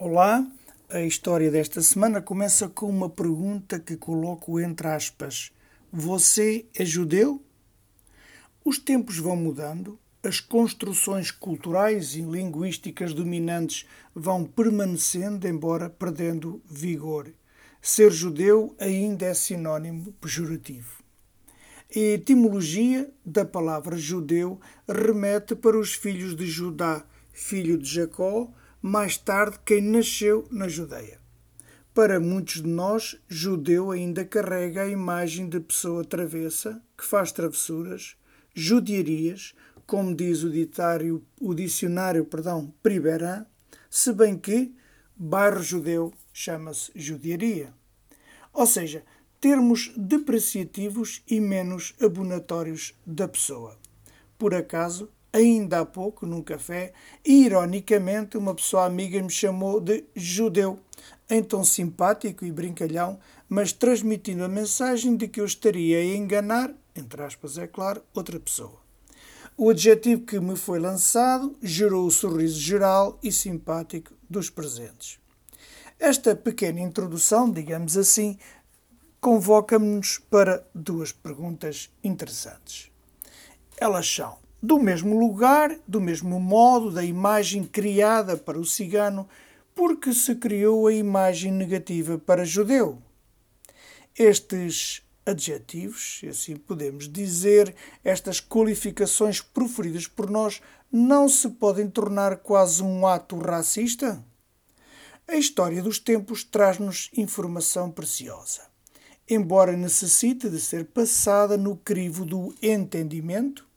Olá, a história desta semana começa com uma pergunta que coloco entre aspas: Você é judeu? Os tempos vão mudando, as construções culturais e linguísticas dominantes vão permanecendo, embora perdendo vigor. Ser judeu ainda é sinônimo pejorativo. A etimologia da palavra judeu remete para os filhos de Judá, filho de Jacó, mais tarde quem nasceu na Judeia. Para muitos de nós, judeu ainda carrega a imagem de pessoa travessa, que faz travessuras, judiarias, como diz o, ditário, o dicionário perdão, Priberan, se bem que bairro judeu chama-se judiaria. Ou seja, termos depreciativos e menos abonatórios da pessoa. Por acaso, ainda há pouco, num café, e ironicamente uma pessoa amiga me chamou de judeu, em tom simpático e brincalhão, mas transmitindo a mensagem de que eu estaria a enganar, entre aspas, é claro, outra pessoa. O adjetivo que me foi lançado gerou o sorriso geral e simpático dos presentes. Esta pequena introdução, digamos assim, convoca-nos para duas perguntas interessantes. Elas são: do mesmo lugar, do mesmo modo da imagem criada para o cigano, porque se criou a imagem negativa para judeu. Estes adjetivos, assim podemos dizer, estas qualificações proferidas por nós, não se podem tornar quase um ato racista? A história dos tempos traz-nos informação preciosa. Embora necessite de ser passada no crivo do entendimento,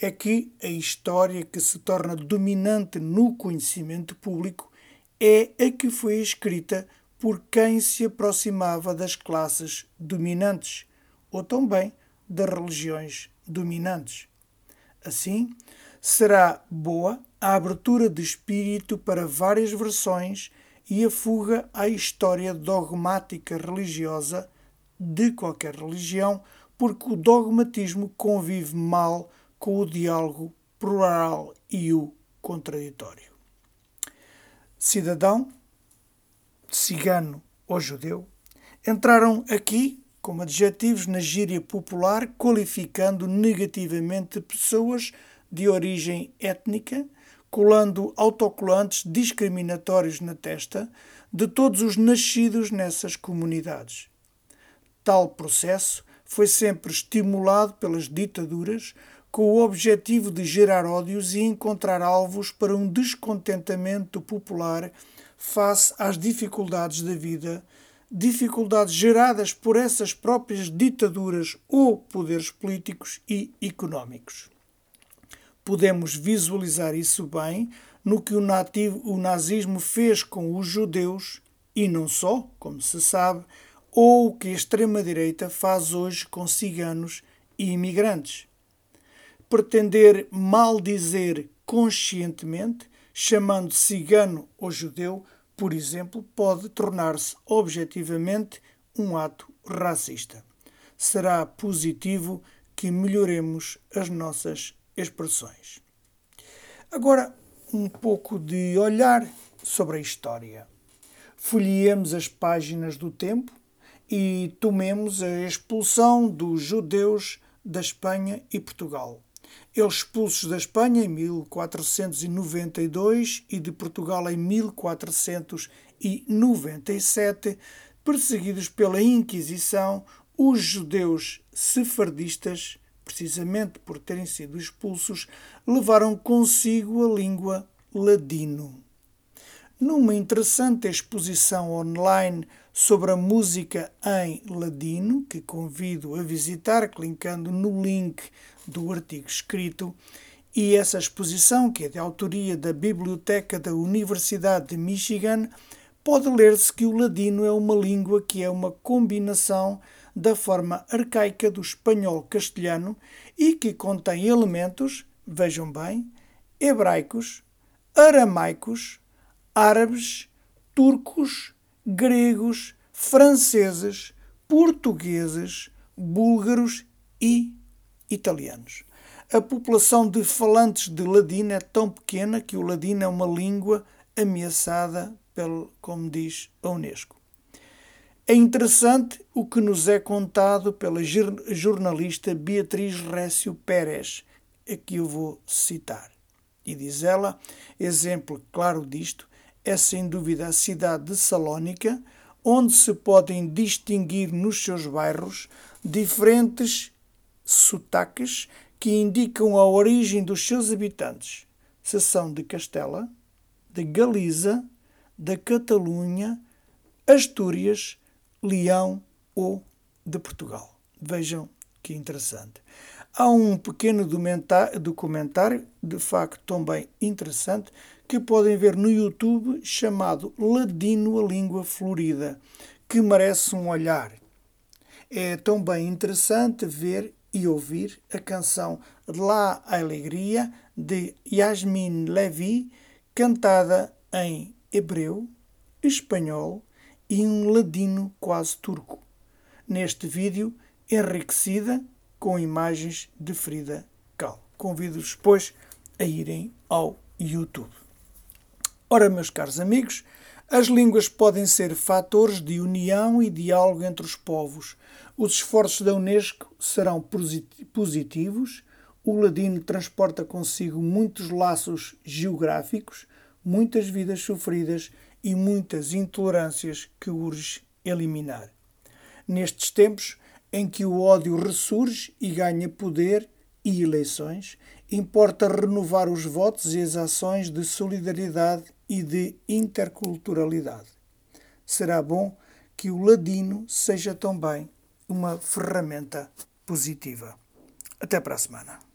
é que a história que se torna dominante no conhecimento público é a que foi escrita por quem se aproximava das classes dominantes, ou também das religiões dominantes. Assim, será boa a abertura de espírito para várias versões e a fuga à história dogmática religiosa de qualquer religião, porque o dogmatismo convive mal com o diálogo plural e o contraditório. Cidadão, cigano ou judeu entraram aqui como adjetivos na gíria popular, qualificando negativamente pessoas de origem étnica, colando autocolantes discriminatórios na testa de todos os nascidos nessas comunidades. Tal processo foi sempre estimulado pelas ditaduras com o objetivo de gerar ódios e encontrar alvos para um descontentamento popular face às dificuldades da vida, dificuldades geradas por essas próprias ditaduras ou poderes políticos e económicos. Podemos visualizar isso bem no que o, nativo, o nazismo fez com os judeus e não só, como se sabe, ou o que a extrema-direita faz hoje com ciganos e imigrantes pretender maldizer conscientemente, chamando cigano ou judeu, por exemplo, pode tornar-se objetivamente um ato racista. Será positivo que melhoremos as nossas expressões. Agora, um pouco de olhar sobre a história. Folhemos as páginas do tempo e tomemos a expulsão dos judeus da Espanha e Portugal eles expulsos da Espanha em 1492 e de Portugal em 1497, perseguidos pela Inquisição, os judeus sefardistas, precisamente por terem sido expulsos, levaram consigo a língua ladino. Numa interessante exposição online sobre a música em ladino, que convido a visitar clicando no link do artigo escrito, e essa exposição, que é de autoria da Biblioteca da Universidade de Michigan, pode ler-se que o ladino é uma língua que é uma combinação da forma arcaica do espanhol castelhano e que contém elementos, vejam bem, hebraicos, aramaicos, árabes, turcos, gregos, franceses, portugueses, búlgaros e italianos. A população de falantes de ladino é tão pequena que o ladino é uma língua ameaçada pelo, como diz a Unesco. É interessante o que nos é contado pela jornalista Beatriz Récio Pérez, aqui eu vou citar. E diz ela: exemplo claro disto é sem dúvida a cidade de Salónica, onde se podem distinguir nos seus bairros diferentes sotaques que indicam a origem dos seus habitantes, se são de Castela, de Galiza, da Catalunha, Astúrias, Leão ou de Portugal. Vejam que interessante. Há um pequeno documentário, de facto também interessante, que podem ver no YouTube chamado Ladino a Língua Florida, que merece um olhar. É também interessante ver e ouvir a canção La Alegria de Yasmin Levy, cantada em hebreu, espanhol e um ladino quase turco. Neste vídeo, enriquecida com imagens de Frida Kahlo. Convido-vos, pois, a irem ao YouTube. Ora, meus caros amigos, as línguas podem ser fatores de união e diálogo entre os povos. Os esforços da Unesco serão positivos. O ladino transporta consigo muitos laços geográficos, muitas vidas sofridas e muitas intolerâncias que urge eliminar. Nestes tempos em que o ódio ressurge e ganha poder e eleições, importa renovar os votos e as ações de solidariedade e de interculturalidade. Será bom que o ladino seja também uma ferramenta positiva. Até para a semana.